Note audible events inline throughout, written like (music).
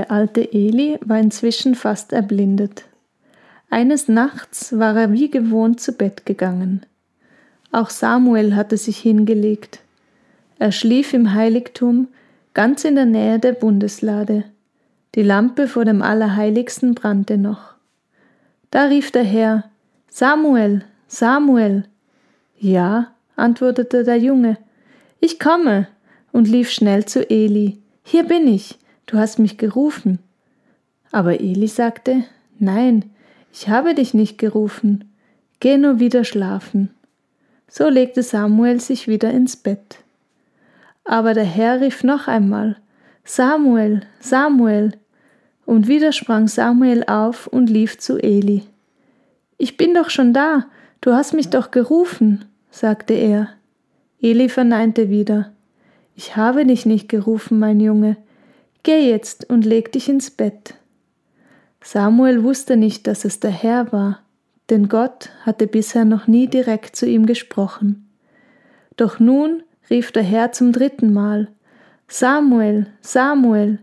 Der alte Eli war inzwischen fast erblindet. Eines Nachts war er wie gewohnt zu Bett gegangen. Auch Samuel hatte sich hingelegt. Er schlief im Heiligtum, ganz in der Nähe der Bundeslade. Die Lampe vor dem Allerheiligsten brannte noch. Da rief der Herr, Samuel, Samuel. Ja, antwortete der Junge, ich komme, und lief schnell zu Eli. Hier bin ich, du hast mich gerufen. Aber Eli sagte, Nein, ich habe dich nicht gerufen, geh nur wieder schlafen. So legte Samuel sich wieder ins Bett. Aber der Herr rief noch einmal, Samuel, Samuel. Und wieder sprang Samuel auf und lief zu Eli. Ich bin doch schon da, du hast mich doch gerufen, sagte er. Eli verneinte wieder, Ich habe dich nicht gerufen, mein Junge, geh jetzt und leg dich ins Bett. Samuel wusste nicht, dass es der Herr war, denn Gott hatte bisher noch nie direkt zu ihm gesprochen. Doch nun rief der Herr zum dritten Mal Samuel, Samuel.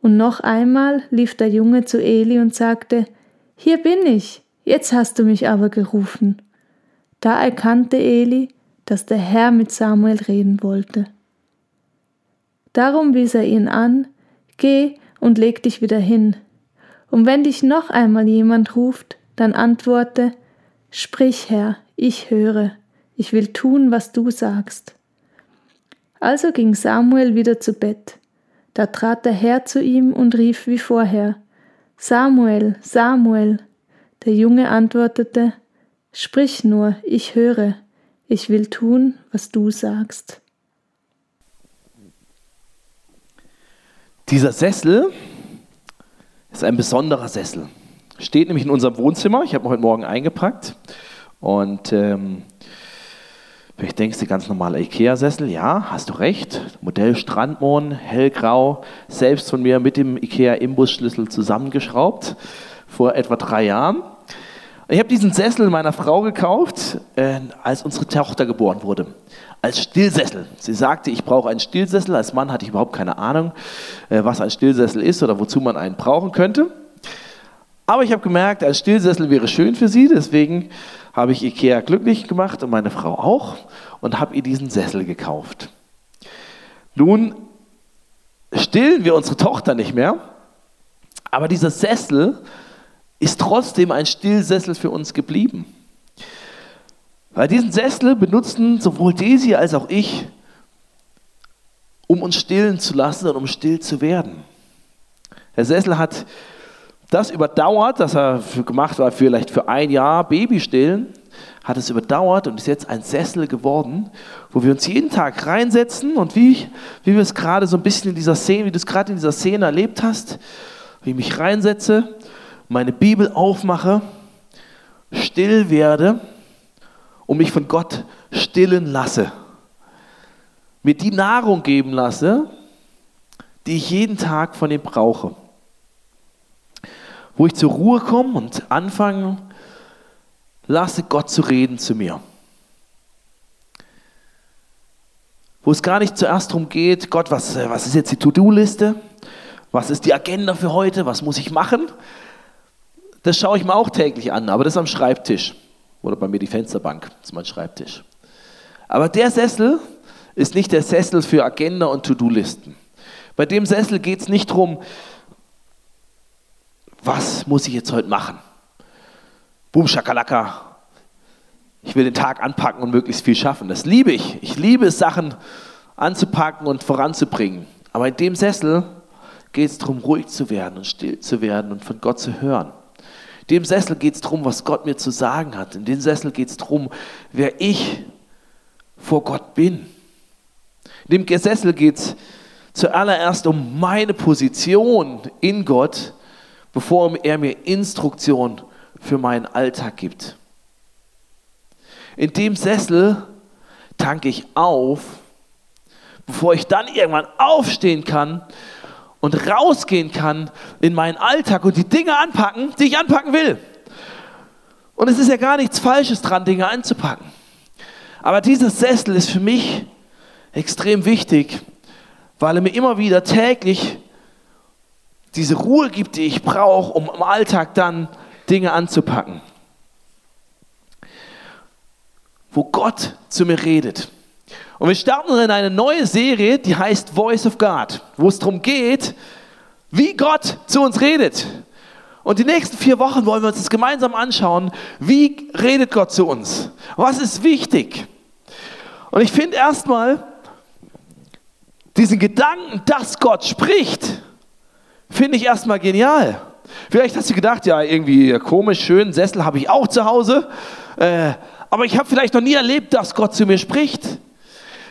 Und noch einmal lief der Junge zu Eli und sagte Hier bin ich, jetzt hast du mich aber gerufen. Da erkannte Eli, dass der Herr mit Samuel reden wollte. Darum wies er ihn an Geh und leg dich wieder hin, und wenn dich noch einmal jemand ruft, dann antworte, Sprich, Herr, ich höre, ich will tun, was du sagst. Also ging Samuel wieder zu Bett. Da trat der Herr zu ihm und rief wie vorher, Samuel, Samuel. Der Junge antwortete, Sprich nur, ich höre, ich will tun, was du sagst. Dieser Sessel ist ein besonderer Sessel. Steht nämlich in unserem Wohnzimmer. Ich habe ihn heute Morgen eingepackt. Und ähm, vielleicht denkst du, ganz normaler Ikea-Sessel. Ja, hast du recht. Modell Strandmohn, hellgrau. Selbst von mir mit dem Ikea-Imbusschlüssel zusammengeschraubt. Vor etwa drei Jahren. Ich habe diesen Sessel meiner Frau gekauft, äh, als unsere Tochter geboren wurde. Als Stillsessel. Sie sagte, ich brauche einen Stillsessel. Als Mann hatte ich überhaupt keine Ahnung, äh, was ein Stillsessel ist oder wozu man einen brauchen könnte. Aber ich habe gemerkt, ein Stillsessel wäre schön für sie. Deswegen habe ich Ikea glücklich gemacht und meine Frau auch und habe ihr diesen Sessel gekauft. Nun stillen wir unsere Tochter nicht mehr, aber dieser Sessel ist trotzdem ein Stillsessel für uns geblieben. Weil diesen Sessel benutzen sowohl Daisy als auch ich, um uns stillen zu lassen und um still zu werden. Der Sessel hat das überdauert, dass er gemacht war, vielleicht für ein Jahr Babystillen, hat es überdauert und ist jetzt ein Sessel geworden, wo wir uns jeden Tag reinsetzen und wie, wie wir es gerade so ein bisschen in dieser Szene, wie du es gerade in dieser Szene erlebt hast, wie ich mich reinsetze meine Bibel aufmache, still werde und mich von Gott stillen lasse. Mir die Nahrung geben lasse, die ich jeden Tag von ihm brauche. Wo ich zur Ruhe komme und anfange, lasse Gott zu reden zu mir. Wo es gar nicht zuerst darum geht, Gott, was, was ist jetzt die To-Do-Liste? Was ist die Agenda für heute? Was muss ich machen? Das schaue ich mir auch täglich an, aber das ist am Schreibtisch. Oder bei mir die Fensterbank, das ist mein Schreibtisch. Aber der Sessel ist nicht der Sessel für Agenda und To-Do-Listen. Bei dem Sessel geht es nicht darum, was muss ich jetzt heute machen? Boom, Schakalaka. Ich will den Tag anpacken und möglichst viel schaffen. Das liebe ich. Ich liebe es, Sachen anzupacken und voranzubringen. Aber in dem Sessel geht es darum, ruhig zu werden und still zu werden und von Gott zu hören dem Sessel geht es darum, was Gott mir zu sagen hat. In dem Sessel geht es darum, wer ich vor Gott bin. In dem Sessel geht es zuallererst um meine Position in Gott, bevor er mir Instruktion für meinen Alltag gibt. In dem Sessel tanke ich auf, bevor ich dann irgendwann aufstehen kann und rausgehen kann in meinen Alltag und die Dinge anpacken, die ich anpacken will. Und es ist ja gar nichts Falsches dran, Dinge anzupacken. Aber dieser Sessel ist für mich extrem wichtig, weil er mir immer wieder täglich diese Ruhe gibt, die ich brauche, um im Alltag dann Dinge anzupacken. Wo Gott zu mir redet. Und wir starten in eine neue Serie, die heißt Voice of God, wo es darum geht, wie Gott zu uns redet. Und die nächsten vier Wochen wollen wir uns das gemeinsam anschauen. Wie redet Gott zu uns? Was ist wichtig? Und ich finde erstmal diesen Gedanken, dass Gott spricht, finde ich erstmal genial. Vielleicht hast du gedacht, ja, irgendwie komisch, schön, Sessel habe ich auch zu Hause. Äh, aber ich habe vielleicht noch nie erlebt, dass Gott zu mir spricht.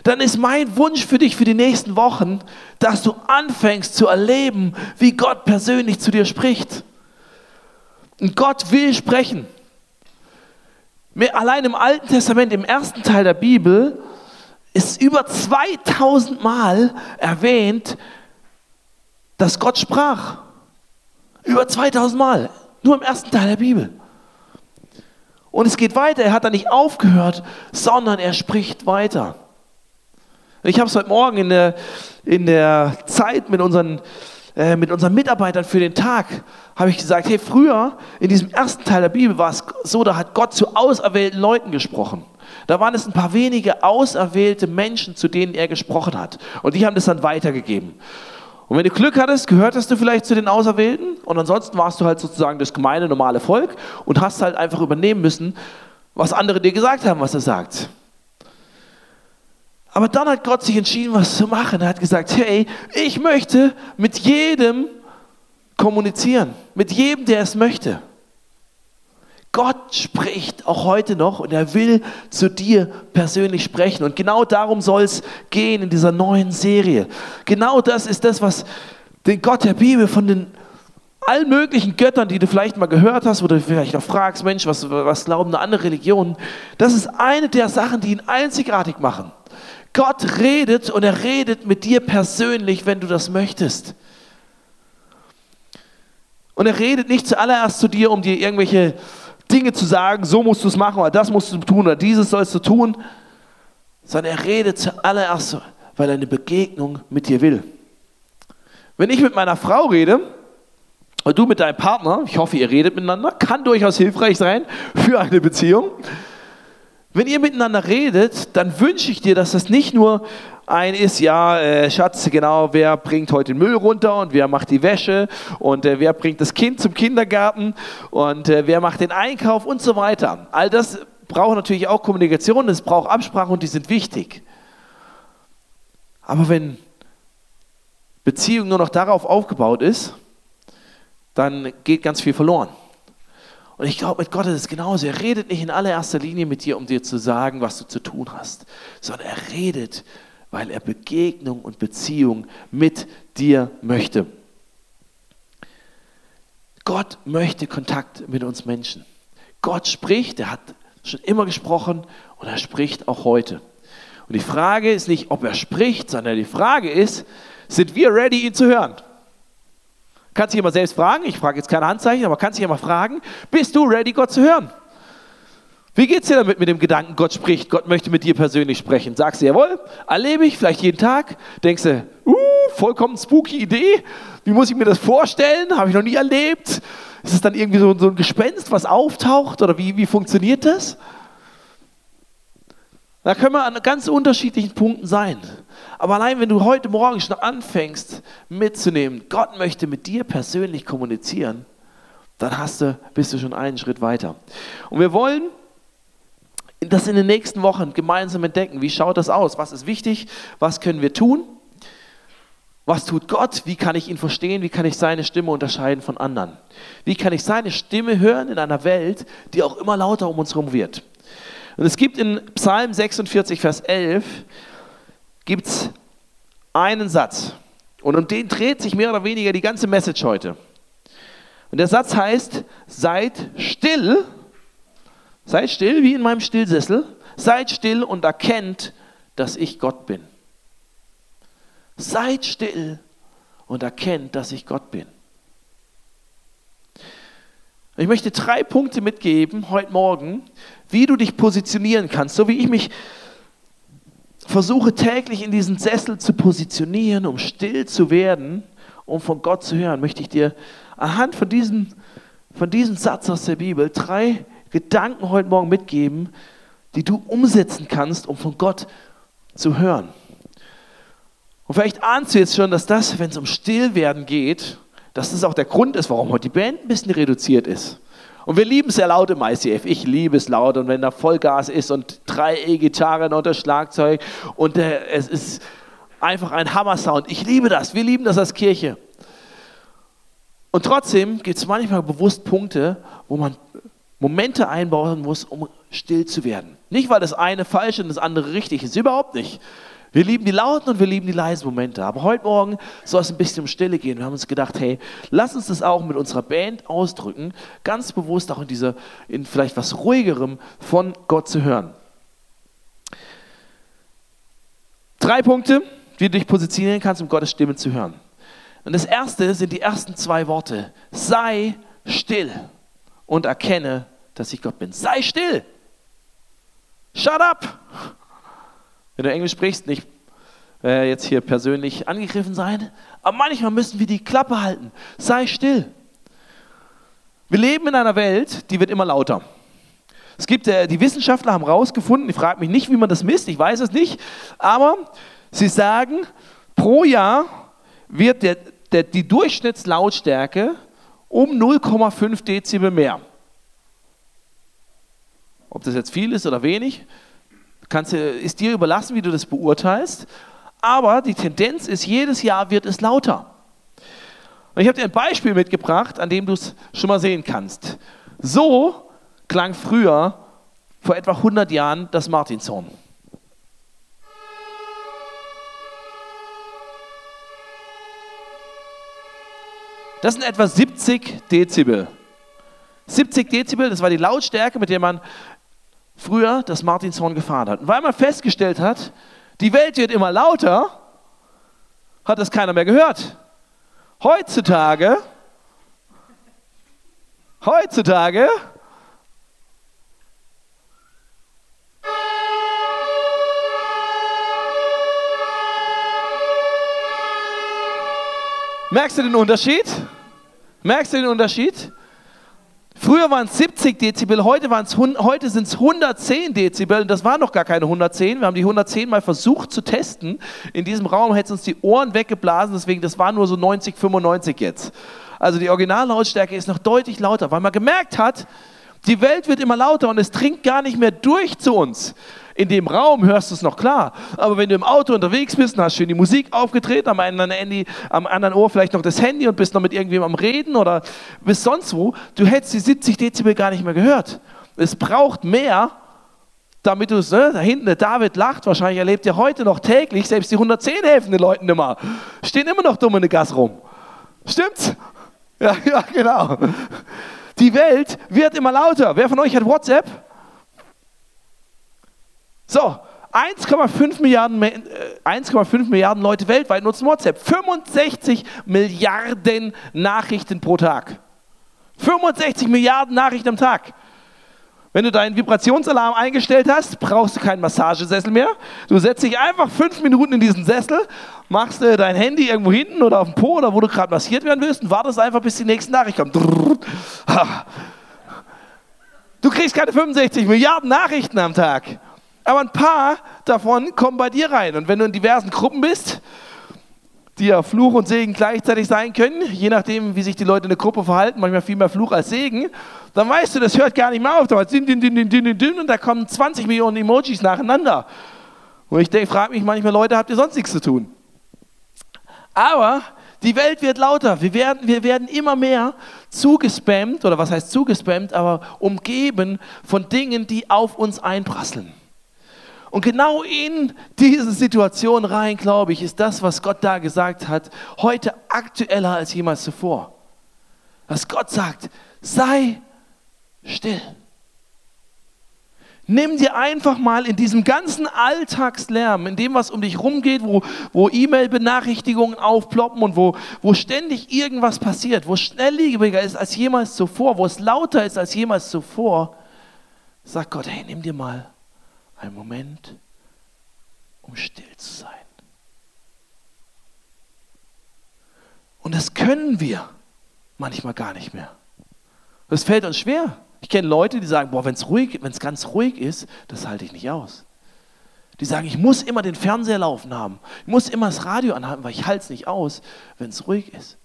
Dann ist mein Wunsch für dich für die nächsten Wochen, dass du anfängst zu erleben, wie Gott persönlich zu dir spricht. Und Gott will sprechen. Allein im Alten Testament, im ersten Teil der Bibel, ist über 2000 Mal erwähnt, dass Gott sprach. Über 2000 Mal. Nur im ersten Teil der Bibel. Und es geht weiter. Er hat da nicht aufgehört, sondern er spricht weiter. Ich habe es heute Morgen in der, in der Zeit mit unseren, äh, mit unseren Mitarbeitern für den Tag, habe ich gesagt, hey, früher in diesem ersten Teil der Bibel war es so, da hat Gott zu auserwählten Leuten gesprochen. Da waren es ein paar wenige auserwählte Menschen, zu denen er gesprochen hat. Und die haben das dann weitergegeben. Und wenn du Glück hattest, gehörtest du vielleicht zu den Auserwählten und ansonsten warst du halt sozusagen das gemeine, normale Volk und hast halt einfach übernehmen müssen, was andere dir gesagt haben, was er sagt. Aber dann hat Gott sich entschieden, was zu machen. Er hat gesagt, hey, ich möchte mit jedem kommunizieren, mit jedem, der es möchte. Gott spricht auch heute noch und er will zu dir persönlich sprechen. Und genau darum soll es gehen in dieser neuen Serie. Genau das ist das, was den Gott der Bibel von den allen möglichen Göttern, die du vielleicht mal gehört hast, oder vielleicht auch fragst, Mensch, was, was glauben eine andere Religionen? Das ist eine der Sachen, die ihn einzigartig machen. Gott redet und er redet mit dir persönlich, wenn du das möchtest. Und er redet nicht zuallererst zu dir, um dir irgendwelche Dinge zu sagen, so musst du es machen oder das musst du tun oder dieses sollst du tun, sondern er redet zuallererst, weil er eine Begegnung mit dir will. Wenn ich mit meiner Frau rede und du mit deinem Partner, ich hoffe, ihr redet miteinander, kann durchaus hilfreich sein für eine Beziehung. Wenn ihr miteinander redet, dann wünsche ich dir, dass das nicht nur ein ist, ja, äh, Schatz, genau, wer bringt heute den Müll runter und wer macht die Wäsche und äh, wer bringt das Kind zum Kindergarten und äh, wer macht den Einkauf und so weiter. All das braucht natürlich auch Kommunikation, es braucht Absprache und die sind wichtig. Aber wenn Beziehung nur noch darauf aufgebaut ist, dann geht ganz viel verloren. Und ich glaube, mit Gott ist es genauso. Er redet nicht in allererster Linie mit dir, um dir zu sagen, was du zu tun hast, sondern er redet, weil er Begegnung und Beziehung mit dir möchte. Gott möchte Kontakt mit uns Menschen. Gott spricht, er hat schon immer gesprochen und er spricht auch heute. Und die Frage ist nicht, ob er spricht, sondern die Frage ist, sind wir ready, ihn zu hören? Kannst dich immer selbst fragen, ich frage jetzt keine Handzeichen, aber kannst dich immer fragen, bist du ready, Gott zu hören? Wie geht es dir damit mit dem Gedanken, Gott spricht, Gott möchte mit dir persönlich sprechen? Sagst du, jawohl, erlebe ich, vielleicht jeden Tag? Denkst du, uh, vollkommen spooky Idee, wie muss ich mir das vorstellen? Habe ich noch nie erlebt. Ist es dann irgendwie so, so ein Gespenst, was auftaucht oder wie, wie funktioniert das? Da können wir an ganz unterschiedlichen Punkten sein. Aber allein wenn du heute Morgen schon anfängst mitzunehmen, Gott möchte mit dir persönlich kommunizieren, dann hast du, bist du schon einen Schritt weiter. Und wir wollen das in den nächsten Wochen gemeinsam entdecken. Wie schaut das aus? Was ist wichtig? Was können wir tun? Was tut Gott? Wie kann ich ihn verstehen? Wie kann ich seine Stimme unterscheiden von anderen? Wie kann ich seine Stimme hören in einer Welt, die auch immer lauter um uns herum wird? Und es gibt in Psalm 46, Vers 11, gibt es einen Satz. Und um den dreht sich mehr oder weniger die ganze Message heute. Und der Satz heißt, seid still, seid still wie in meinem Stillsessel, seid still und erkennt, dass ich Gott bin. Seid still und erkennt, dass ich Gott bin. Ich möchte drei Punkte mitgeben heute Morgen, wie du dich positionieren kannst, so wie ich mich versuche täglich in diesen Sessel zu positionieren, um still zu werden, um von Gott zu hören, möchte ich dir anhand von diesem, von diesem Satz aus der Bibel drei Gedanken heute Morgen mitgeben, die du umsetzen kannst, um von Gott zu hören. Und vielleicht ahnst du jetzt schon, dass das, wenn es um Stillwerden geht, dass das auch der Grund ist, warum heute die Band ein bisschen reduziert ist. Und wir lieben es sehr laut im ICF. Ich liebe es laut. Und wenn da Vollgas ist und drei E-Gitarren und das Schlagzeug und äh, es ist einfach ein Hammer-Sound. Ich liebe das. Wir lieben das als Kirche. Und trotzdem gibt es manchmal bewusst Punkte, wo man Momente einbauen muss, um still zu werden. Nicht, weil das eine falsch und das andere richtig ist. Überhaupt nicht. Wir lieben die lauten und wir lieben die leisen Momente. Aber heute Morgen soll es ein bisschen um Stille gehen. Wir haben uns gedacht, hey, lass uns das auch mit unserer Band ausdrücken, ganz bewusst auch in dieser, in vielleicht was ruhigerem von Gott zu hören. Drei Punkte, wie du dich positionieren kannst, um Gottes Stimme zu hören. Und das erste sind die ersten zwei Worte. Sei still und erkenne, dass ich Gott bin. Sei still. Shut up. Wenn du Englisch sprichst, nicht äh, jetzt hier persönlich angegriffen sein, aber manchmal müssen wir die Klappe halten. Sei still. Wir leben in einer Welt, die wird immer lauter. Es gibt, äh, die Wissenschaftler haben herausgefunden, ich frage mich nicht, wie man das misst, ich weiß es nicht, aber sie sagen, pro Jahr wird der, der, die Durchschnittslautstärke um 0,5 Dezibel mehr. Ob das jetzt viel ist oder wenig, Kannst, ist dir überlassen, wie du das beurteilst. Aber die Tendenz ist, jedes Jahr wird es lauter. Und ich habe dir ein Beispiel mitgebracht, an dem du es schon mal sehen kannst. So klang früher, vor etwa 100 Jahren, das Martinshorn. Das sind etwa 70 Dezibel. 70 Dezibel, das war die Lautstärke, mit der man früher das Martinshorn gefahren hat. Und weil man festgestellt hat, die Welt wird immer lauter, hat das keiner mehr gehört. Heutzutage, heutzutage, merkst du den Unterschied? Merkst du den Unterschied? Früher waren es 70 Dezibel, heute, heute sind es 110 Dezibel und das waren noch gar keine 110. Wir haben die 110 mal versucht zu testen. In diesem Raum hätte es uns die Ohren weggeblasen, deswegen das war nur so 90, 95 jetzt. Also die Originallautstärke ist noch deutlich lauter, weil man gemerkt hat, die Welt wird immer lauter und es dringt gar nicht mehr durch zu uns. In dem Raum hörst du es noch klar. Aber wenn du im Auto unterwegs bist und hast schön die Musik aufgetreten, am anderen, Handy, am anderen Ohr vielleicht noch das Handy und bist noch mit irgendjemandem am Reden oder bist sonst wo, du hättest die 70 Dezibel gar nicht mehr gehört. Es braucht mehr, damit du es, ne, da hinten der David lacht, wahrscheinlich erlebt er heute noch täglich, selbst die 110 helfen den Leuten immer. Stehen immer noch dumm in der Gas rum. Stimmt's? (laughs) Ja, ja, genau. Die Welt wird immer lauter. Wer von euch hat WhatsApp? So, 1,5 Milliarden, 1,5 äh, Milliarden Leute weltweit nutzen WhatsApp. 65 Milliarden Nachrichten pro Tag. 65 Milliarden Nachrichten am Tag. Wenn du deinen Vibrationsalarm eingestellt hast, brauchst du keinen Massagesessel mehr. Du setzt dich einfach fünf Minuten in diesen Sessel, machst äh, dein Handy irgendwo hinten oder auf dem Po oder wo du gerade massiert werden willst und wartest einfach, bis die nächste Nachricht kommt. Du kriegst keine 65 Milliarden Nachrichten am Tag. Aber ein paar davon kommen bei dir rein. Und wenn du in diversen Gruppen bist, die ja Fluch und Segen gleichzeitig sein können, je nachdem, wie sich die Leute in der Gruppe verhalten, manchmal viel mehr Fluch als Segen, dann weißt du, das hört gar nicht mehr auf. Da din, din, din, din, din, und da kommen 20 Millionen Emojis nacheinander. Und ich frage mich manchmal, Leute, habt ihr sonst nichts zu tun? Aber die Welt wird lauter. Wir werden, wir werden immer mehr zugespammt, oder was heißt zugespammt, aber umgeben von Dingen, die auf uns einprasseln. Und genau in diese Situation rein, glaube ich, ist das, was Gott da gesagt hat, heute aktueller als jemals zuvor. Was Gott sagt, sei still. Nimm dir einfach mal in diesem ganzen Alltagslärm, in dem, was um dich rumgeht, wo, wo E-Mail-Benachrichtigungen aufploppen und wo, wo ständig irgendwas passiert, wo es schnelllebiger ist als jemals zuvor, wo es lauter ist als jemals zuvor, sagt Gott, hey, nimm dir mal einen Moment, um still zu sein. Und das können wir manchmal gar nicht mehr. Das fällt uns schwer. Ich kenne Leute, die sagen, boah, wenn es ruhig, wenn es ganz ruhig ist, das halte ich nicht aus. Die sagen, ich muss immer den Fernseher laufen haben. Ich muss immer das Radio anhaben, weil ich halte es nicht aus, wenn es ruhig ist.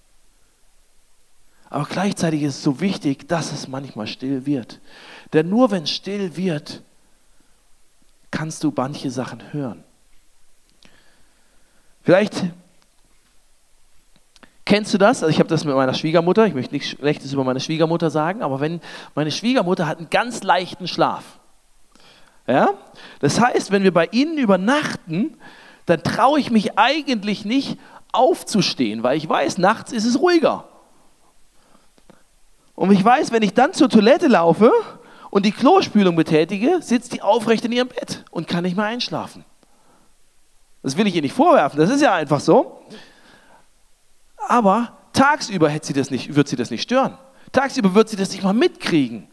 Aber gleichzeitig ist es so wichtig, dass es manchmal still wird. Denn nur wenn es still wird, kannst du manche Sachen hören. Vielleicht Kennst du das? Also ich habe das mit meiner Schwiegermutter, ich möchte nichts Schlechtes über meine Schwiegermutter sagen, aber wenn meine Schwiegermutter hat einen ganz leichten Schlaf. Ja? Das heißt, wenn wir bei ihnen übernachten, dann traue ich mich eigentlich nicht aufzustehen, weil ich weiß, nachts ist es ruhiger. Und ich weiß, wenn ich dann zur Toilette laufe und die Klospülung betätige, sitzt die aufrecht in ihrem Bett und kann nicht mehr einschlafen. Das will ich ihr nicht vorwerfen, das ist ja einfach so. Aber tagsüber sie das nicht, wird sie das nicht stören. Tagsüber wird sie das nicht mal mitkriegen.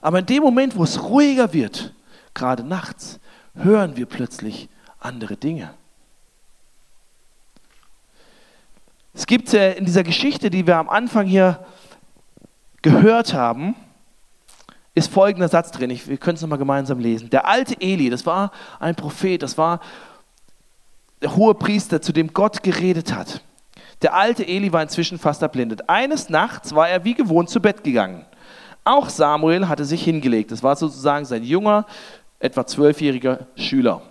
Aber in dem Moment, wo es ruhiger wird, gerade nachts, hören wir plötzlich andere Dinge. Es gibt äh, in dieser Geschichte, die wir am Anfang hier gehört haben, ist folgender Satz drin. Ich, wir können es nochmal gemeinsam lesen. Der alte Eli, das war ein Prophet, das war der hohe Priester, zu dem Gott geredet hat. Der alte Eli war inzwischen fast erblindet. Eines Nachts war er wie gewohnt zu Bett gegangen. Auch Samuel hatte sich hingelegt. Das war sozusagen sein junger, etwa zwölfjähriger Schüler.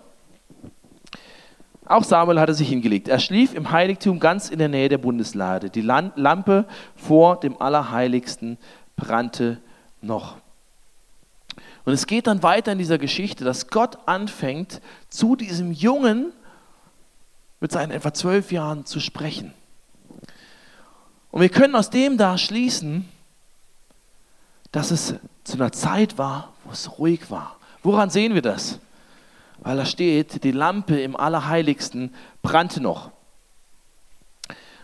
Auch Samuel hatte sich hingelegt. Er schlief im Heiligtum ganz in der Nähe der Bundeslade. Die Lampe vor dem Allerheiligsten brannte noch. Und es geht dann weiter in dieser Geschichte, dass Gott anfängt, zu diesem Jungen mit seinen etwa zwölf Jahren zu sprechen. Und wir können aus dem da schließen, dass es zu einer Zeit war, wo es ruhig war. Woran sehen wir das? Weil da steht, die Lampe im Allerheiligsten brannte noch.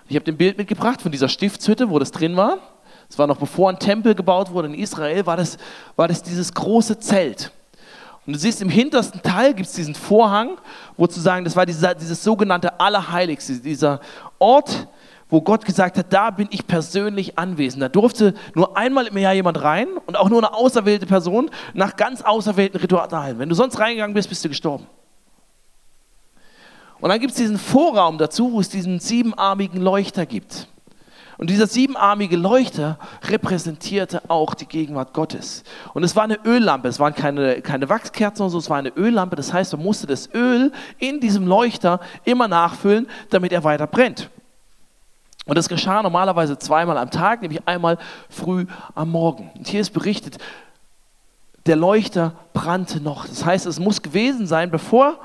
Ich habe ein Bild mitgebracht von dieser Stiftshütte, wo das drin war. Es war noch bevor ein Tempel gebaut wurde in Israel, war das, war das dieses große Zelt. Und du siehst, im hintersten Teil gibt es diesen Vorhang, wo zu sagen, das war dieser, dieses sogenannte Allerheiligste, dieser Ort, wo Gott gesagt hat, da bin ich persönlich anwesend. Da durfte nur einmal im Jahr jemand rein und auch nur eine auserwählte Person nach ganz auserwählten Ritualen. Wenn du sonst reingegangen bist, bist du gestorben. Und dann gibt es diesen Vorraum dazu, wo es diesen siebenarmigen Leuchter gibt. Und dieser siebenarmige Leuchter repräsentierte auch die Gegenwart Gottes. Und es war eine Öllampe, es waren keine, keine Wachskerzen oder so, es war eine Öllampe. Das heißt, man musste das Öl in diesem Leuchter immer nachfüllen, damit er weiter brennt. Und das geschah normalerweise zweimal am Tag, nämlich einmal früh am Morgen. Und hier ist berichtet, der Leuchter brannte noch. Das heißt, es muss gewesen sein, bevor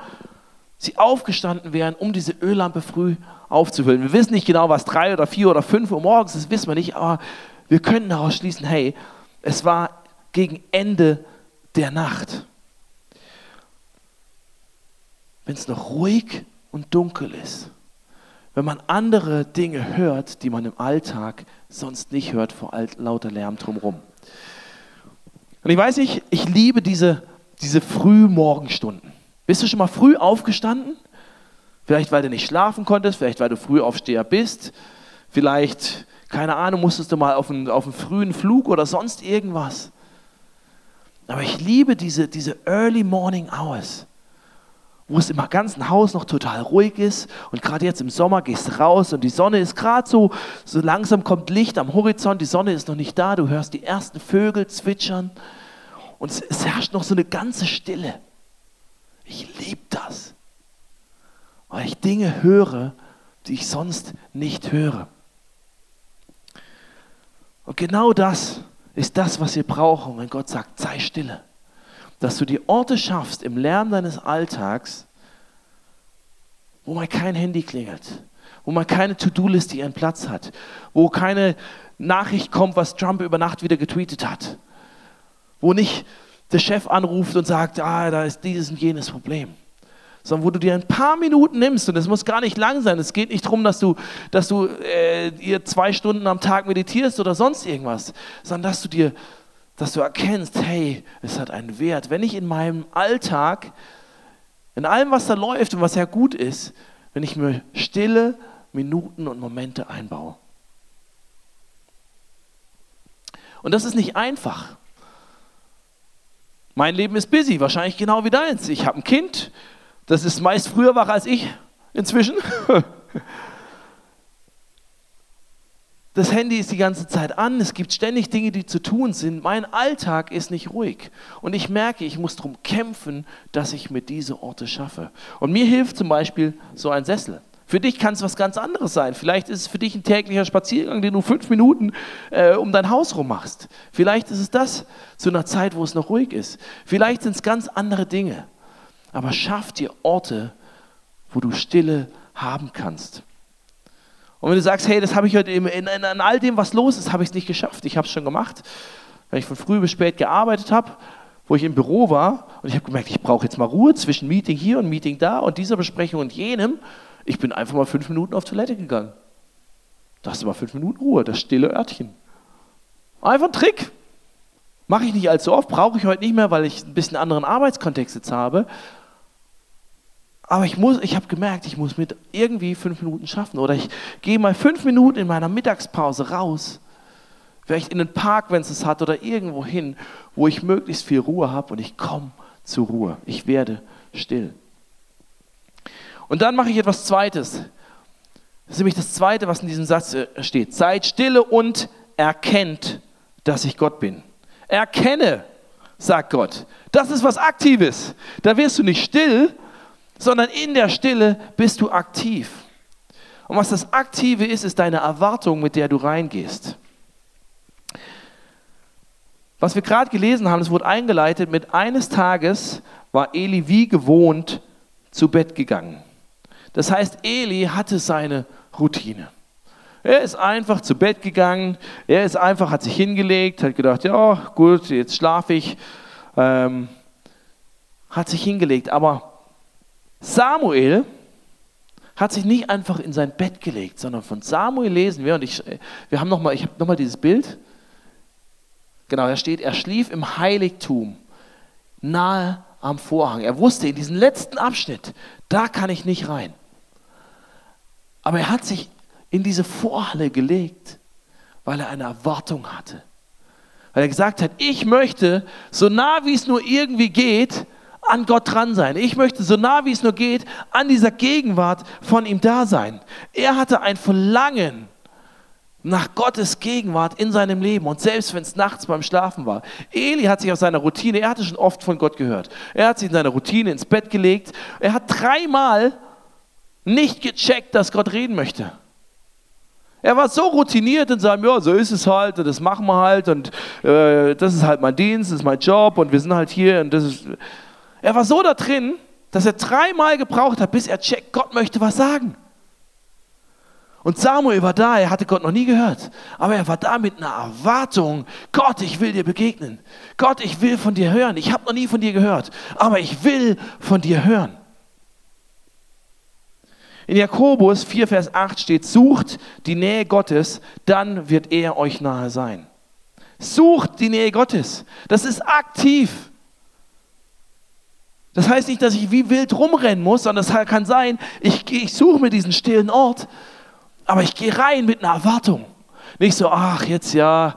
sie aufgestanden wären, um diese Öllampe früh aufzufüllen. Wir wissen nicht genau, was drei oder vier oder fünf Uhr morgens ist, wissen wir nicht, aber wir können daraus schließen, hey, es war gegen Ende der Nacht. Wenn es noch ruhig und dunkel ist, wenn man andere Dinge hört, die man im Alltag sonst nicht hört, vor lauter Lärm drumherum. Und ich weiß nicht, ich liebe diese, diese Frühmorgenstunden. Bist du schon mal früh aufgestanden? Vielleicht, weil du nicht schlafen konntest, vielleicht, weil du Frühaufsteher bist, vielleicht, keine Ahnung, musstest du mal auf einen, auf einen frühen Flug oder sonst irgendwas. Aber ich liebe diese, diese Early Morning Hours wo es im ganzen Haus noch total ruhig ist. Und gerade jetzt im Sommer gehst du raus und die Sonne ist gerade so, so langsam kommt Licht am Horizont, die Sonne ist noch nicht da, du hörst die ersten Vögel zwitschern und es, es herrscht noch so eine ganze Stille. Ich liebe das, weil ich Dinge höre, die ich sonst nicht höre. Und genau das ist das, was wir brauchen, wenn Gott sagt, sei stille dass du die Orte schaffst im Lärm deines Alltags, wo mal kein Handy klingelt, wo mal keine To-Do-Liste ihren Platz hat, wo keine Nachricht kommt, was Trump über Nacht wieder getweetet hat, wo nicht der Chef anruft und sagt, ah, da ist dieses und jenes Problem, sondern wo du dir ein paar Minuten nimmst und es muss gar nicht lang sein. Es geht nicht darum, dass du, dass du äh, ihr zwei Stunden am Tag meditierst oder sonst irgendwas, sondern dass du dir dass du erkennst, hey, es hat einen Wert. Wenn ich in meinem Alltag, in allem, was da läuft und was ja gut ist, wenn ich mir stille Minuten und Momente einbaue. Und das ist nicht einfach. Mein Leben ist busy, wahrscheinlich genau wie deins. Ich habe ein Kind, das ist meist früher wach als ich inzwischen. (laughs) Das Handy ist die ganze Zeit an, es gibt ständig Dinge, die zu tun sind. Mein Alltag ist nicht ruhig. Und ich merke, ich muss darum kämpfen, dass ich mir diese Orte schaffe. Und mir hilft zum Beispiel so ein Sessel. Für dich kann es was ganz anderes sein. Vielleicht ist es für dich ein täglicher Spaziergang, den du fünf Minuten äh, um dein Haus rum machst. Vielleicht ist es das zu einer Zeit, wo es noch ruhig ist. Vielleicht sind es ganz andere Dinge. Aber schaff dir Orte, wo du Stille haben kannst. Und wenn du sagst, hey, das habe ich heute in, in, in, all dem, was los ist, habe ich es nicht geschafft. Ich habe es schon gemacht, weil ich von früh bis spät gearbeitet habe, wo ich im Büro war und ich habe gemerkt, ich brauche jetzt mal Ruhe zwischen Meeting hier und Meeting da und dieser Besprechung und jenem. Ich bin einfach mal fünf Minuten auf Toilette gegangen. Da hast du mal fünf Minuten Ruhe, das stille Örtchen. Einfach ein Trick. Mache ich nicht allzu oft, brauche ich heute nicht mehr, weil ich ein bisschen anderen Arbeitskontext jetzt habe. Aber ich, ich habe gemerkt, ich muss mit irgendwie fünf Minuten schaffen. Oder ich gehe mal fünf Minuten in meiner Mittagspause raus, vielleicht in den Park, wenn es es hat, oder irgendwo hin, wo ich möglichst viel Ruhe habe und ich komme zur Ruhe. Ich werde still. Und dann mache ich etwas Zweites. Das ist nämlich das Zweite, was in diesem Satz äh, steht. Seid stille und erkennt, dass ich Gott bin. Erkenne, sagt Gott. Das ist was Aktives. Da wirst du nicht still, sondern in der Stille bist du aktiv. Und was das Aktive ist, ist deine Erwartung, mit der du reingehst. Was wir gerade gelesen haben, es wurde eingeleitet mit eines Tages war Eli wie gewohnt zu Bett gegangen. Das heißt, Eli hatte seine Routine. Er ist einfach zu Bett gegangen, er ist einfach, hat sich hingelegt, hat gedacht, ja gut, jetzt schlafe ich, ähm, hat sich hingelegt. Aber Samuel hat sich nicht einfach in sein Bett gelegt, sondern von Samuel lesen wir, und ich, wir haben noch mal, ich habe nochmal dieses Bild. Genau, da steht, er schlief im Heiligtum, nahe am Vorhang. Er wusste, in diesen letzten Abschnitt, da kann ich nicht rein. Aber er hat sich in diese Vorhalle gelegt, weil er eine Erwartung hatte. Weil er gesagt hat, ich möchte, so nah wie es nur irgendwie geht, an Gott dran sein. Ich möchte so nah wie es nur geht an dieser Gegenwart von ihm da sein. Er hatte ein Verlangen nach Gottes Gegenwart in seinem Leben und selbst wenn es nachts beim Schlafen war. Eli hat sich aus seiner Routine, er hatte schon oft von Gott gehört. Er hat sich in seiner Routine ins Bett gelegt. Er hat dreimal nicht gecheckt, dass Gott reden möchte. Er war so routiniert in seinem, ja, so ist es halt und das machen wir halt und äh, das ist halt mein Dienst, das ist mein Job und wir sind halt hier und das ist. Er war so da drin, dass er dreimal gebraucht hat, bis er checkt, Gott möchte was sagen. Und Samuel war da, er hatte Gott noch nie gehört, aber er war da mit einer Erwartung, Gott, ich will dir begegnen. Gott, ich will von dir hören. Ich habe noch nie von dir gehört, aber ich will von dir hören. In Jakobus 4, Vers 8 steht, sucht die Nähe Gottes, dann wird er euch nahe sein. Sucht die Nähe Gottes. Das ist aktiv. Das heißt nicht, dass ich wie wild rumrennen muss, sondern es kann sein, ich, ich suche mir diesen stillen Ort, aber ich gehe rein mit einer Erwartung. Nicht so, ach, jetzt ja,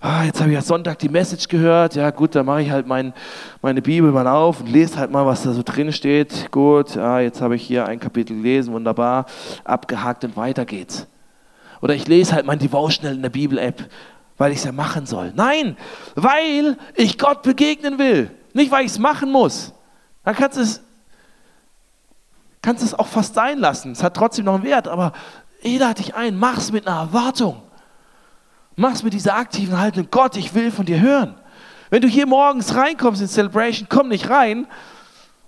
ah, jetzt habe ich ja Sonntag die Message gehört, ja gut, dann mache ich halt mein, meine Bibel mal auf und lese halt mal, was da so drin steht. Gut, ah, jetzt habe ich hier ein Kapitel gelesen, wunderbar, abgehakt und weiter geht's. Oder ich lese halt mein Devotional in der Bibel-App, weil ich es ja machen soll. Nein, weil ich Gott begegnen will, nicht weil ich es machen muss. Dann kannst du es, kannst es auch fast sein lassen. Es hat trotzdem noch einen Wert, aber jeder hat dich ein, mach es mit einer Erwartung. Mach es mit dieser aktiven Haltung. Gott, ich will von dir hören. Wenn du hier morgens reinkommst in Celebration, komm nicht rein,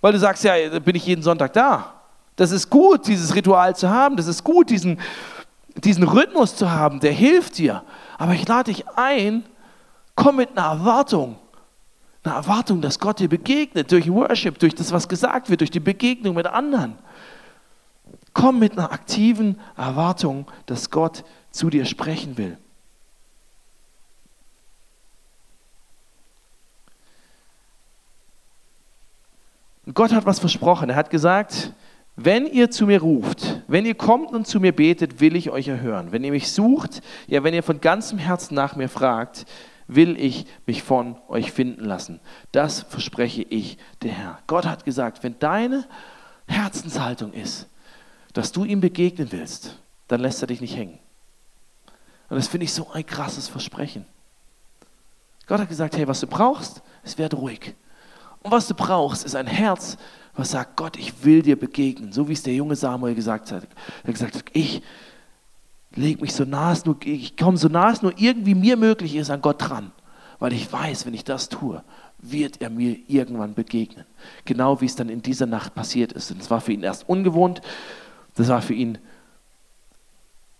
weil du sagst, ja, bin ich jeden Sonntag da. Das ist gut, dieses Ritual zu haben. Das ist gut, diesen, diesen Rhythmus zu haben. Der hilft dir. Aber ich lade dich ein, komm mit einer Erwartung. Eine Erwartung, dass Gott dir begegnet durch Worship, durch das, was gesagt wird, durch die Begegnung mit anderen. Komm mit einer aktiven Erwartung, dass Gott zu dir sprechen will. Und Gott hat was versprochen. Er hat gesagt, wenn ihr zu mir ruft, wenn ihr kommt und zu mir betet, will ich euch erhören. Wenn ihr mich sucht, ja, wenn ihr von ganzem Herzen nach mir fragt, will ich mich von euch finden lassen. Das verspreche ich, der Herr. Gott hat gesagt, wenn deine Herzenshaltung ist, dass du ihm begegnen willst, dann lässt er dich nicht hängen. Und das finde ich so ein krasses Versprechen. Gott hat gesagt, hey, was du brauchst, es wird ruhig. Und was du brauchst, ist ein Herz, was sagt, Gott, ich will dir begegnen. So wie es der junge Samuel gesagt hat. Er hat gesagt, ich leg mich so nah nur, ich komme so nah es nur irgendwie mir möglich ist an Gott dran. Weil ich weiß, wenn ich das tue, wird er mir irgendwann begegnen. Genau wie es dann in dieser Nacht passiert ist. Und es war für ihn erst ungewohnt, das war für ihn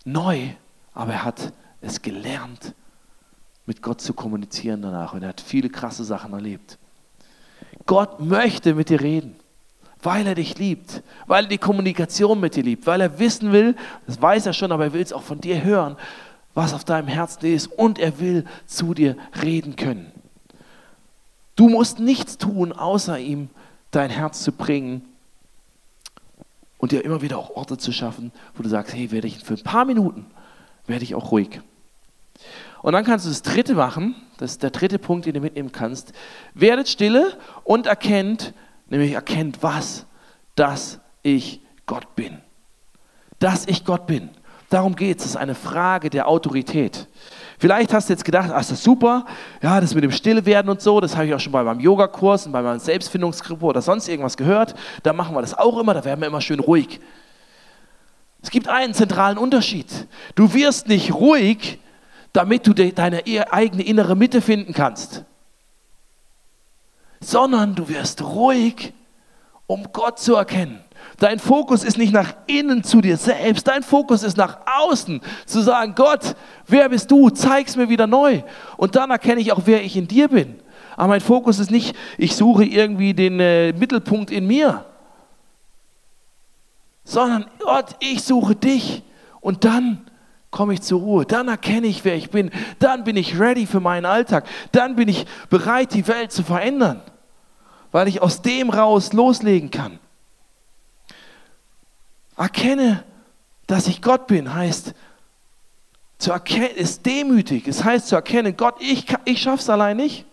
neu, aber er hat es gelernt, mit Gott zu kommunizieren danach. Und er hat viele krasse Sachen erlebt. Gott möchte mit dir reden, weil er dich liebt, weil er die Kommunikation mit dir liebt, weil er wissen will, das weiß er schon, aber er will es auch von dir hören, was auf deinem Herzen ist und er will zu dir reden können. Du musst nichts tun, außer ihm dein Herz zu bringen und dir immer wieder auch Orte zu schaffen, wo du sagst, hey, werde ich für ein paar Minuten, werde ich auch ruhig. Und dann kannst du das dritte machen, das ist der dritte Punkt, den du mitnehmen kannst. Werdet stille und erkennt, nämlich erkennt was? Dass ich Gott bin. Dass ich Gott bin. Darum geht es. Das ist eine Frage der Autorität. Vielleicht hast du jetzt gedacht, ist das super, ja, das mit dem Stillewerden und so, das habe ich auch schon bei meinem Yogakurs und bei meinem Selbstfindungsgruppe oder sonst irgendwas gehört. Da machen wir das auch immer, da werden wir immer schön ruhig. Es gibt einen zentralen Unterschied. Du wirst nicht ruhig, damit du deine eigene innere Mitte finden kannst, sondern du wirst ruhig, um Gott zu erkennen. Dein Fokus ist nicht nach innen zu dir selbst, dein Fokus ist nach außen, zu sagen, Gott, wer bist du? Zeig's mir wieder neu. Und dann erkenne ich auch, wer ich in dir bin. Aber mein Fokus ist nicht, ich suche irgendwie den äh, Mittelpunkt in mir, sondern Gott, ich suche dich. Und dann komme ich zur Ruhe, dann erkenne ich, wer ich bin, dann bin ich ready für meinen Alltag, dann bin ich bereit, die Welt zu verändern, weil ich aus dem raus loslegen kann. Erkenne, dass ich Gott bin, heißt, zu erkennen, ist demütig. Es heißt zu erkennen, Gott, ich, ich schaff's allein nicht.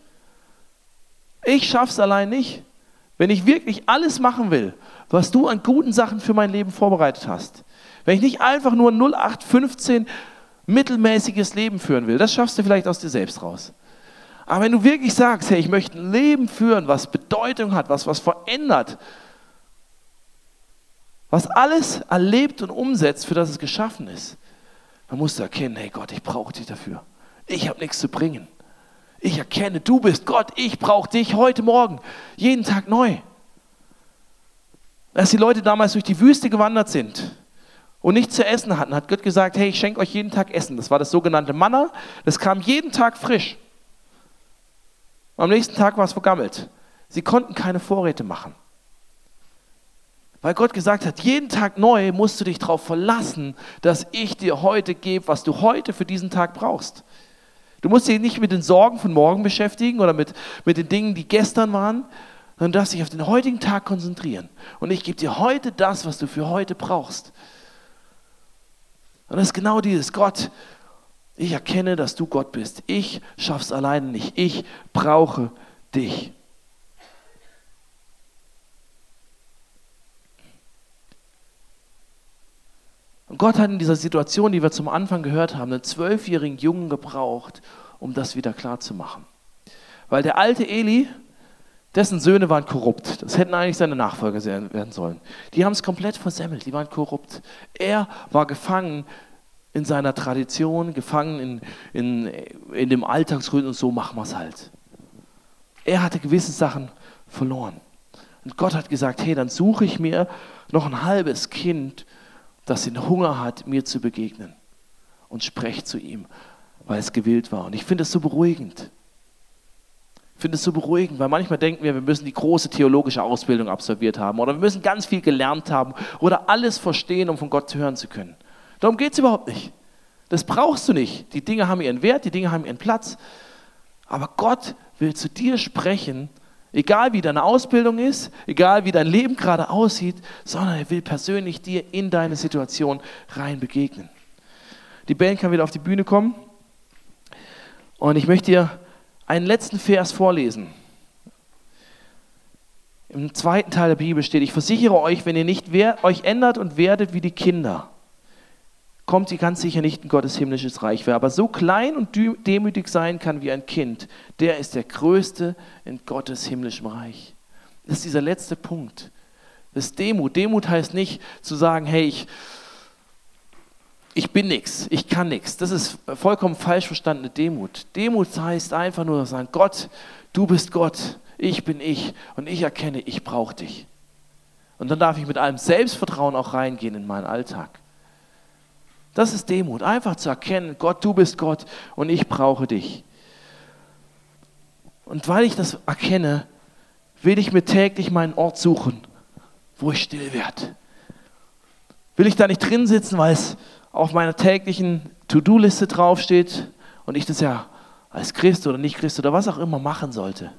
Ich schaff's allein nicht. Wenn ich wirklich alles machen will, was du an guten Sachen für mein Leben vorbereitet hast, wenn ich nicht einfach nur 0815 mittelmäßiges Leben führen will, das schaffst du vielleicht aus dir selbst raus. Aber wenn du wirklich sagst, hey, ich möchte ein Leben führen, was Bedeutung hat, was was verändert, was alles erlebt und umsetzt, für das es geschaffen ist, dann musst du erkennen, hey Gott, ich brauche dich dafür. Ich habe nichts zu bringen. Ich erkenne, du bist Gott, ich brauche dich heute Morgen, jeden Tag neu. Als die Leute damals durch die Wüste gewandert sind, und nichts zu essen hatten, hat Gott gesagt, hey, ich schenke euch jeden Tag Essen. Das war das sogenannte Manna. Das kam jeden Tag frisch. Am nächsten Tag war es vergammelt. Sie konnten keine Vorräte machen. Weil Gott gesagt hat, jeden Tag neu musst du dich darauf verlassen, dass ich dir heute gebe, was du heute für diesen Tag brauchst. Du musst dich nicht mit den Sorgen von morgen beschäftigen oder mit, mit den Dingen, die gestern waren, sondern darfst dich auf den heutigen Tag konzentrieren. Und ich gebe dir heute das, was du für heute brauchst. Und das ist genau dieses Gott. Ich erkenne, dass du Gott bist. Ich schaff's alleine nicht. Ich brauche dich. Und Gott hat in dieser Situation, die wir zum Anfang gehört haben, einen zwölfjährigen Jungen gebraucht, um das wieder klarzumachen. Weil der alte Eli, dessen Söhne waren korrupt. Das hätten eigentlich seine Nachfolger werden sollen. Die haben es komplett versemmelt, die waren korrupt. Er war gefangen in seiner Tradition, gefangen in, in, in dem Alltagsrhythmus und so machen wir es halt. Er hatte gewisse Sachen verloren. Und Gott hat gesagt, hey, dann suche ich mir noch ein halbes Kind, das den Hunger hat, mir zu begegnen. Und spreche zu ihm, weil es gewillt war. Und ich finde es so beruhigend. Ich finde es so beruhigend, weil manchmal denken wir, wir müssen die große theologische Ausbildung absolviert haben oder wir müssen ganz viel gelernt haben oder alles verstehen, um von Gott zu hören zu können. Darum geht es überhaupt nicht. Das brauchst du nicht. Die Dinge haben ihren Wert, die Dinge haben ihren Platz. Aber Gott will zu dir sprechen Egal wie deine Ausbildung ist, egal wie dein Leben gerade aussieht, sondern er will persönlich dir in deine Situation rein begegnen. Die Band kann wieder auf die Bühne kommen und ich möchte dir einen letzten Vers vorlesen. Im zweiten Teil der Bibel steht, ich versichere euch, wenn ihr nicht euch ändert und werdet wie die Kinder, kommt ihr ganz sicher nicht in Gottes himmlisches Reich. Wer aber so klein und demütig sein kann wie ein Kind, der ist der Größte in Gottes himmlischem Reich. Das ist dieser letzte Punkt. Das ist Demut. Demut heißt nicht zu sagen, hey, ich, ich bin nichts, ich kann nichts. Das ist vollkommen falsch verstandene Demut. Demut heißt einfach nur sagen, Gott, du bist Gott, ich bin ich und ich erkenne, ich brauche dich. Und dann darf ich mit allem Selbstvertrauen auch reingehen in meinen Alltag. Das ist Demut, einfach zu erkennen, Gott, du bist Gott und ich brauche dich. Und weil ich das erkenne, will ich mir täglich meinen Ort suchen, wo ich still werde. Will ich da nicht drin sitzen, weil es auf meiner täglichen To-Do-Liste draufsteht und ich das ja als Christ oder nicht Christ oder was auch immer machen sollte,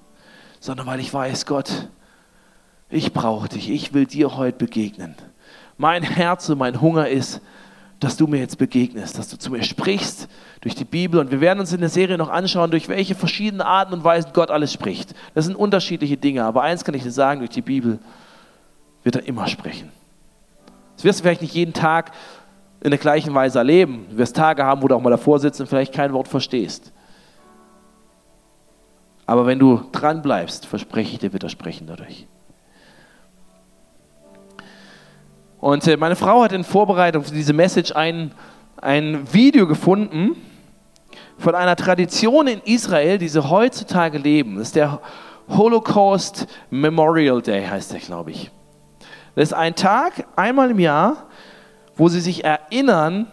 sondern weil ich weiß, Gott, ich brauche dich, ich will dir heute begegnen. Mein Herz und mein Hunger ist, dass du mir jetzt begegnest, dass du zu mir sprichst durch die Bibel. Und wir werden uns in der Serie noch anschauen, durch welche verschiedenen Arten und Weisen Gott alles spricht. Das sind unterschiedliche Dinge, aber eins kann ich dir sagen, durch die Bibel wird er immer sprechen. Das wirst du vielleicht nicht jeden Tag in der gleichen Weise erleben. Du wirst Tage haben, wo du auch mal davor sitzt und vielleicht kein Wort verstehst. Aber wenn du dran bleibst, verspreche ich dir, wird er sprechen dadurch. Und äh, meine Frau hat in Vorbereitung für diese Message ein, ein Video gefunden von einer Tradition in Israel, die sie heutzutage leben. Das ist der Holocaust Memorial Day, heißt der, glaube ich. Das ist ein Tag, einmal im Jahr, wo sie sich erinnern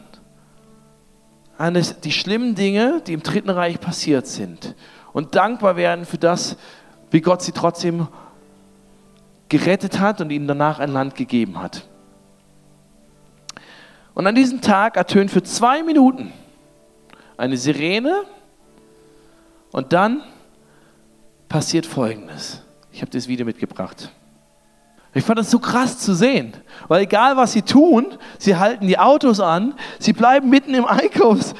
an die schlimmen Dinge, die im Dritten Reich passiert sind. Und dankbar werden für das, wie Gott sie trotzdem gerettet hat und ihnen danach ein Land gegeben hat. Und an diesem Tag ertönt für zwei Minuten eine Sirene und dann passiert Folgendes. Ich habe das Video mitgebracht. Ich fand das so krass zu sehen, weil egal was sie tun, sie halten die Autos an, sie bleiben mitten im Einkaufs,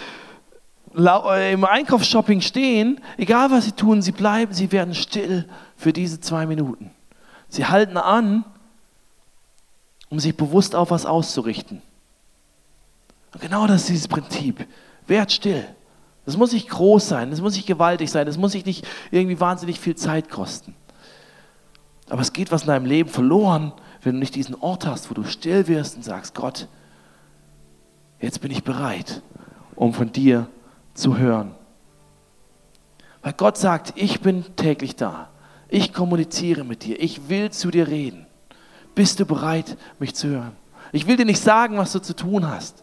äh, im Einkaufsshopping stehen, egal was sie tun, sie bleiben, sie werden still für diese zwei Minuten. Sie halten an, um sich bewusst auf was auszurichten. Und genau das ist dieses Prinzip. Werd still. Das muss nicht groß sein, das muss nicht gewaltig sein, das muss sich nicht irgendwie wahnsinnig viel Zeit kosten. Aber es geht was in deinem Leben verloren, wenn du nicht diesen Ort hast, wo du still wirst und sagst, Gott, jetzt bin ich bereit, um von dir zu hören. Weil Gott sagt, ich bin täglich da. Ich kommuniziere mit dir. Ich will zu dir reden. Bist du bereit, mich zu hören? Ich will dir nicht sagen, was du zu tun hast.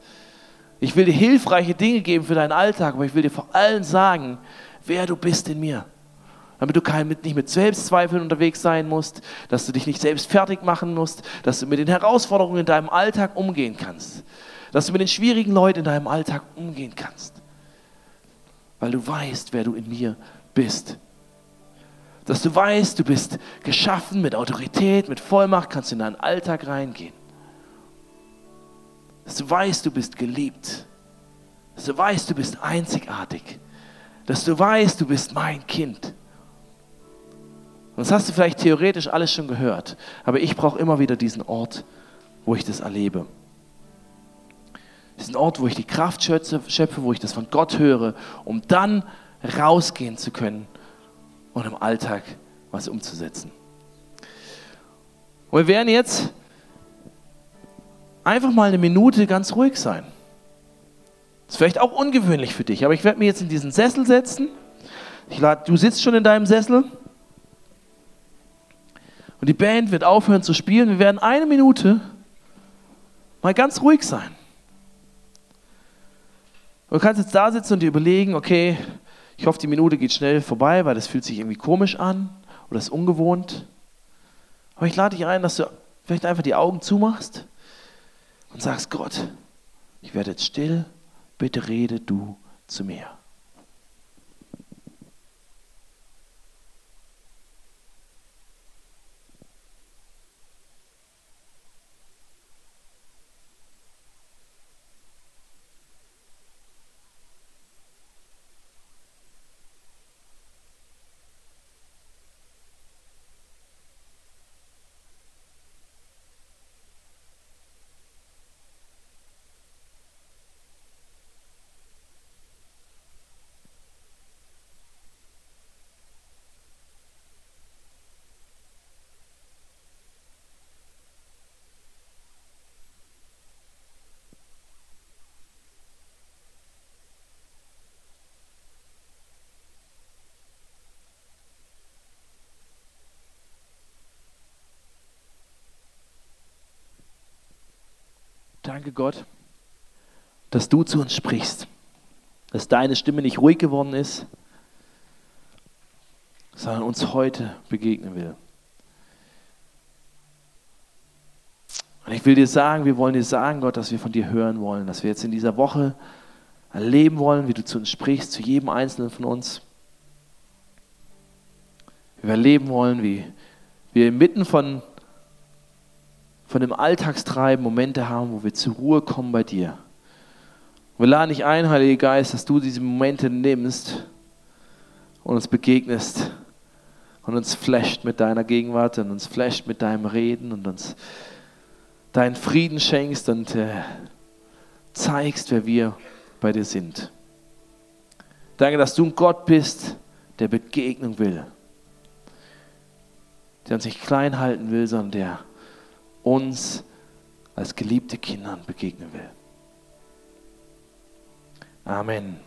Ich will dir hilfreiche Dinge geben für deinen Alltag, aber ich will dir vor allem sagen, wer du bist in mir. Damit du kein, nicht mit Selbstzweifeln unterwegs sein musst, dass du dich nicht selbst fertig machen musst, dass du mit den Herausforderungen in deinem Alltag umgehen kannst, dass du mit den schwierigen Leuten in deinem Alltag umgehen kannst, weil du weißt, wer du in mir bist. Dass du weißt, du bist geschaffen mit Autorität, mit Vollmacht, kannst du in deinen Alltag reingehen. Dass du weißt, du bist geliebt. Dass du weißt, du bist einzigartig. Dass du weißt, du bist mein Kind. Und das hast du vielleicht theoretisch alles schon gehört. Aber ich brauche immer wieder diesen Ort, wo ich das erlebe. Diesen Ort, wo ich die Kraft schöpfe, wo ich das von Gott höre, um dann rausgehen zu können und im Alltag was umzusetzen. Und wir werden jetzt einfach mal eine Minute ganz ruhig sein. Das ist vielleicht auch ungewöhnlich für dich, aber ich werde mir jetzt in diesen Sessel setzen. Lad, du sitzt schon in deinem Sessel. Und die Band wird aufhören zu spielen. Wir werden eine Minute mal ganz ruhig sein. Du kannst jetzt da sitzen und dir überlegen, okay, ich hoffe, die Minute geht schnell vorbei, weil das fühlt sich irgendwie komisch an oder ist ungewohnt. Aber ich lade dich ein, dass du vielleicht einfach die Augen zumachst und sagst, Gott, ich werde jetzt still, bitte rede du zu mir. Danke Gott, dass du zu uns sprichst, dass deine Stimme nicht ruhig geworden ist, sondern uns heute begegnen will. Und ich will dir sagen, wir wollen dir sagen, Gott, dass wir von dir hören wollen, dass wir jetzt in dieser Woche erleben wollen, wie du zu uns sprichst, zu jedem Einzelnen von uns. Wir erleben wollen, wie wir inmitten von, von dem Alltagstreiben Momente haben, wo wir zur Ruhe kommen bei dir. Wir laden dich ein, Heiliger Geist, dass du diese Momente nimmst und uns begegnest und uns flasht mit deiner Gegenwart und uns flasht mit deinem Reden und uns deinen Frieden schenkst und äh, zeigst, wer wir bei dir sind. Danke, dass du ein Gott bist, der Begegnung will. Der uns nicht klein halten will, sondern der uns als geliebte Kindern begegnen will. Amen.